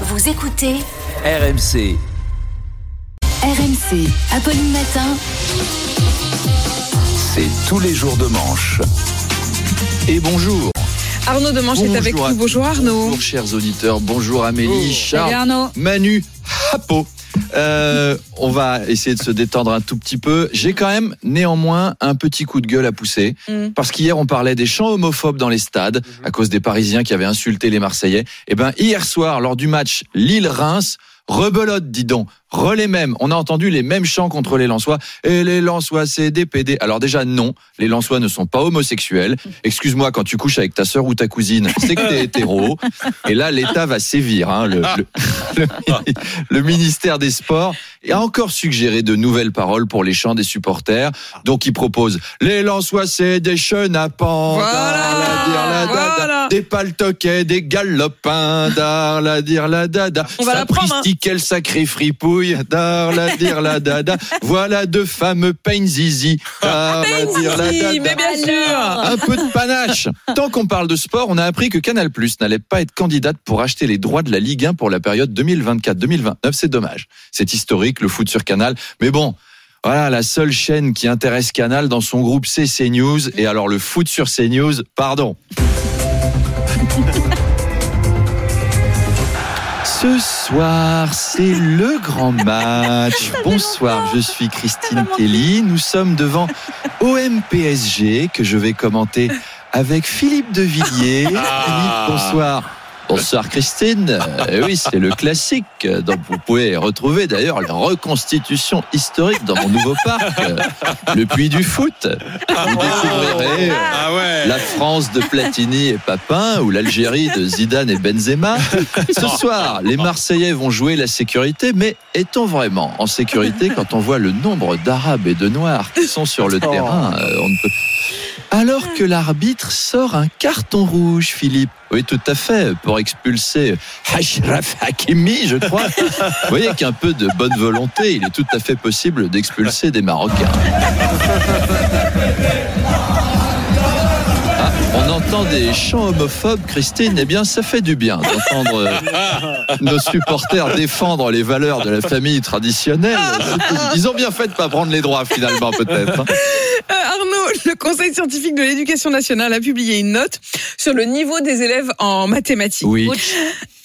Vous écoutez RMC. RMC, Apolline Matin. C'est tous les jours de manche. Et bonjour. Arnaud Demanche est avec nous. Bonjour. Arnaud. Bonjour chers auditeurs. Bonjour Amélie, Charles, Salut Arnaud. Manu, Hapo. Euh, on va essayer de se détendre un tout petit peu. J'ai quand même néanmoins un petit coup de gueule à pousser. Mm. Parce qu'hier on parlait des chants homophobes dans les stades à cause des Parisiens qui avaient insulté les Marseillais. Et ben hier soir lors du match Lille-Reims, rebelote dis donc, relais même. On a entendu les mêmes chants contre les Lensois. Et les Lensois c'est des PD. Alors déjà non, les Lensois ne sont pas homosexuels. Excuse-moi quand tu couches avec ta sœur ou ta cousine, c'est que t'es hétéro. Et là l'État va sévir. Hein, le, le- le- le ministère des Sports a encore suggéré de nouvelles paroles pour les chants des supporters. Donc il propose les Lensois c'est des chenapans, Voilà. Voilà. des paltoquets, des galopins, dar la dire la dada. On va la prendre, hein. Quel sacré fripouille, dar la dire la dada. Voilà deux fameux pain zizi, dar la dire la Si, dada. mais bien sûr. Un peu de panache. Tant qu'on parle de sport, on a appris que Canal Plus n'allait pas être candidate pour acheter les droits de la Ligue 1 pour la période 2024-2029. C'est dommage. C'est historique, le foot sur Canal. Mais bon. Voilà, la seule chaîne qui intéresse Canal dans son groupe, c'est CNews. Et alors, le foot sur CNews, pardon. Ce soir, c'est le grand match. Bonsoir, je suis Christine Kelly. Nous sommes devant OM PSG que je vais commenter avec Philippe de Villiers. Philippe, bonsoir. Bonsoir Christine. Euh, oui, c'est le classique. euh, Donc vous pouvez retrouver d'ailleurs la reconstitution historique dans mon nouveau parc, euh, le Puy du Foot. Vous découvrirez euh, Ah ouais. La France de Platini et Papin ou l'Algérie de Zidane et Benzema. Ce soir, les Marseillais vont jouer la sécurité, mais est-on vraiment en sécurité quand on voit le nombre d'Arabes et de Noirs qui sont sur le terrain euh, on ne peut- Alors que l'arbitre sort un carton rouge, Philippe. Oui, tout à fait, pour expulser Ashraf Hakimi, je crois. Vous voyez qu'un peu de bonne volonté, il est tout à fait possible d'expulser des Marocains. Entend des chants homophobes, Christine. Eh bien, ça fait du bien d'entendre euh, nos supporters défendre les valeurs de la famille traditionnelle. Ils ont bien fait de pas prendre les droits, finalement, peut-être. hein. Euh, Arnaud, le Conseil scientifique de l'éducation nationale a publié une note sur le niveau des élèves en mathématiques. Oui.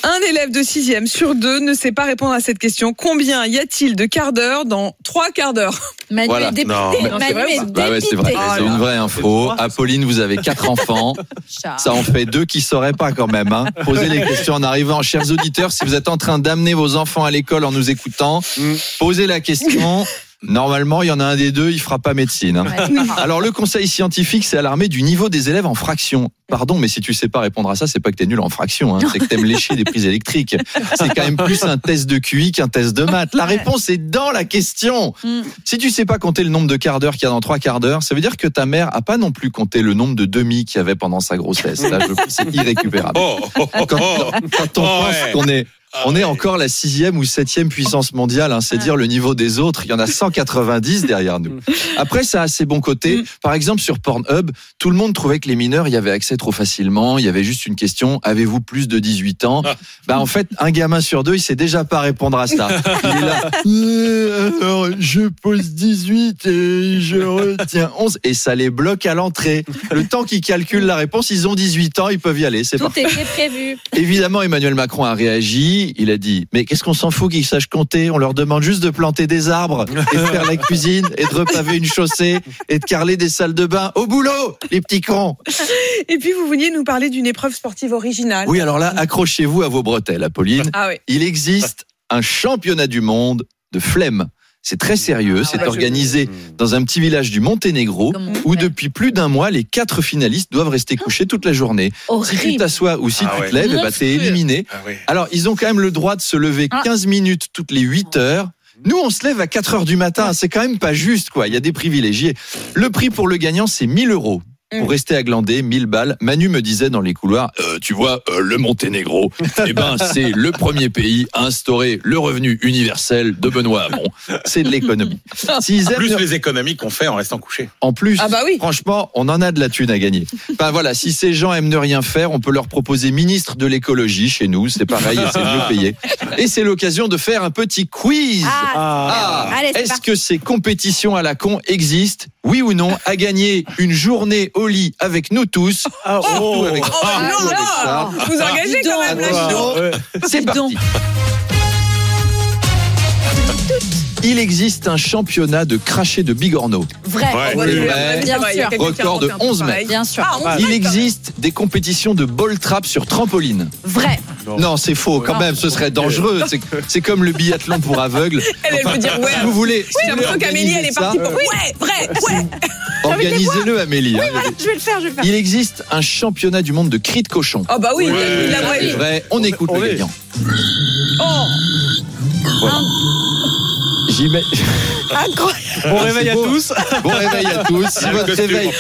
Un élève de sixième sur deux ne sait pas répondre à cette question. Combien y a-t-il de quarts d'heure dans trois quarts d'heure? Manu Voilà. est dépité. Non, mais- Non, c'est vrai est Bah ouais. C'est une vraie info. Apolline, vous avez quatre enfants. Ça en fait deux qui sauraient pas quand même. Hein. Posez les questions en arrivant. Chers auditeurs, si vous êtes en train d'amener vos enfants à l'école en nous écoutant, Mm. posez la question. Normalement, il y en a un des deux, il fera pas médecine. hein. Alors, le conseil scientifique s'est alarmé du niveau des élèves en fraction. Pardon, mais si tu sais pas répondre à ça, c'est pas que t'es nul en fraction, hein. c'est que t'aimes lécher des prises électriques. C'est quand même plus un test de QI qu'un test de maths. La réponse est dans la question. Mm. Si tu sais pas compter le nombre de quarts d'heure qu'il y a dans trois quarts d'heure, ça veut dire que ta mère a pas non plus compté le nombre de demi qu'il y avait pendant sa grossesse. Là, je- c'est irrécupérable. Oh, oh, oh, Quand, quand on Oh, pense ouais. qu'on est Ah on est encore la sixième ou septième puissance mondiale, hein, c'est dire le niveau des autres. Il y en a 190 derrière nous. Après, ça a ses bons côtés. Par exemple, sur Pornhub, tout le monde trouvait que les mineurs y avaient accès trop facilement. Il y avait juste une question avez-vous plus de 18 ans? Bah, en fait, un gamin sur deux, il sait déjà pas répondre à ça. Il est là. Euh, alors, je pose 18 et je retiens 11 et ça les bloque à l'entrée. Le temps qu'ils calculent la réponse, ils ont 18 ans, ils peuvent y aller. C'est Tout parfait. était prévu. Évidemment, Emmanuel Macron a réagi. Il a dit Mais qu'est-ce qu'on s'en fout qu'ils sachent compter? On leur demande juste de planter des arbres et de faire la cuisine et de repaver une chaussée et de carreler des salles de bain. Au boulot, les petits cons Et puis vous veniez nous parler d'une épreuve sportive originale. Oui, alors là, accrochez-vous à vos bretelles, Apolline. Ah oui. Il existe un championnat du monde de flemme. C'est très sérieux. C'est bah, je- organisé dans un petit village du Monténégro où depuis plus d'un mois, les quatre finalistes doivent rester couchés toute la journée. Si tu t'assois ou si Ah tu ouais. te lèves, eh ben, t'es éliminé. Ah oui. Alors, ils ont quand même le droit de se lever Ah. 15 minutes toutes les 8 heures. Nous, on se lève à 4 heures du matin. C'est quand même pas juste, quoi. Il y a des privilégiés. Le prix pour le gagnant, c'est 1000 euros. Mm. Pour rester à glander, 1000 balles. Manu me disait dans les couloirs, Euh, tu vois, euh, le Monténégro, eh ben, c'est le premier pays à instaurer le revenu universel de Benoît Hamon. C'est de l'économie. S'ils aiment Plus le- les économies qu'on fait en restant couché. en plus, Ah bah oui. franchement, on en a de la thune à gagner. Enfin voilà, si ces gens aiment ne rien faire, on peut leur proposer ministre de l'écologie chez nous. C'est pareil, et c'est mieux payé. Et c'est l'occasion de faire un petit quiz. Ah, Ah, est-ce que ces compétitions à la con existent Oui ou non À gagner une journée au lit avec nous tous. Surtout avec Oh surtout non, avec ça. non Vous engagez quand même Attention, c'est parti. donc. Il existe un championnat de cracher de bigorneau. Vrai. Ouais. Oh, vrai, Bien c'est vrai, il y a sûr. Record de inventé un truc 11 mètres. Bien sûr. Ah, 11 Il existe des compétitions de ball trap sur trampoline. Vrai. Non, c'est faux. Quand même, ce serait dangereux. C'est- comme le biathlon pour aveugles. Elle, elle peut dire ouais. Si vous voulez, si Oui, voulez l'impression qu'Amélie, elle est partie pour. Ouais, vrai, ouais. organisez-le, Amélie. hein. Je vais le faire, je vais le faire. Il existe un championnat du monde de cris de cochon. Oh bah oui, il a ouais. vrai. On écoute le Oui. gagnant. Oh, J'y mets- incroyable. Bon réveil à tous. Bon réveil à tous. Si Le votre réveil,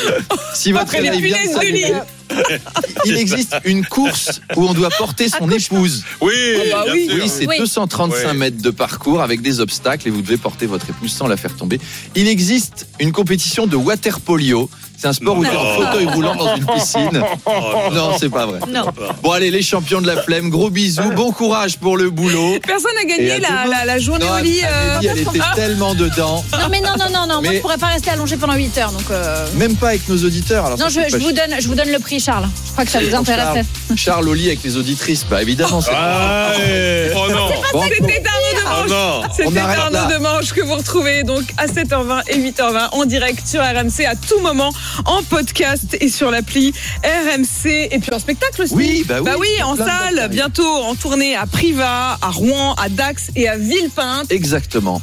si votre Après les réveil vient punaises de il existe une course où on doit porter son épouse. Oui, bah bien oui. sûr. Oui, c'est Oui. 235 Ouais. mètres de parcours avec des obstacles et vous devez porter votre épouse sans la faire tomber. Il existe une compétition de water polio. C'est un sport où tu es en fauteuil roulant dans une piscine. Non, c'est pas vrai. Non. Bon, allez, les champions de la flemme, gros bisous, bon courage pour le boulot. Personne n'a gagné la, la, la journée Non, au lit. euh, Amélie, elle était tellement dedans. Non, mais non, non, non, non. Moi, je pourrais pas rester allongé pendant 8 heures. Donc, euh, Même pas avec nos auditeurs. Alors non, je, vous donne, je vous donne le prix, Charles. Je crois que ça vous Charles. intéresse. Charles au lit avec les auditrices, bah évidemment. c'est Ah, ouais. Oh non. Bon, C'était Arnaud de Oh Manche. non. On C'était là. de Manche que vous retrouvez donc à 7h20 et 8h20 en direct sur RMC à tout moment en podcast et sur l'appli RMC et puis en spectacle aussi. Oui, bah oui. Bah oui, en salle, bientôt en tournée à Privas, à Rouen, à Dax et à Villepinte. Exactement.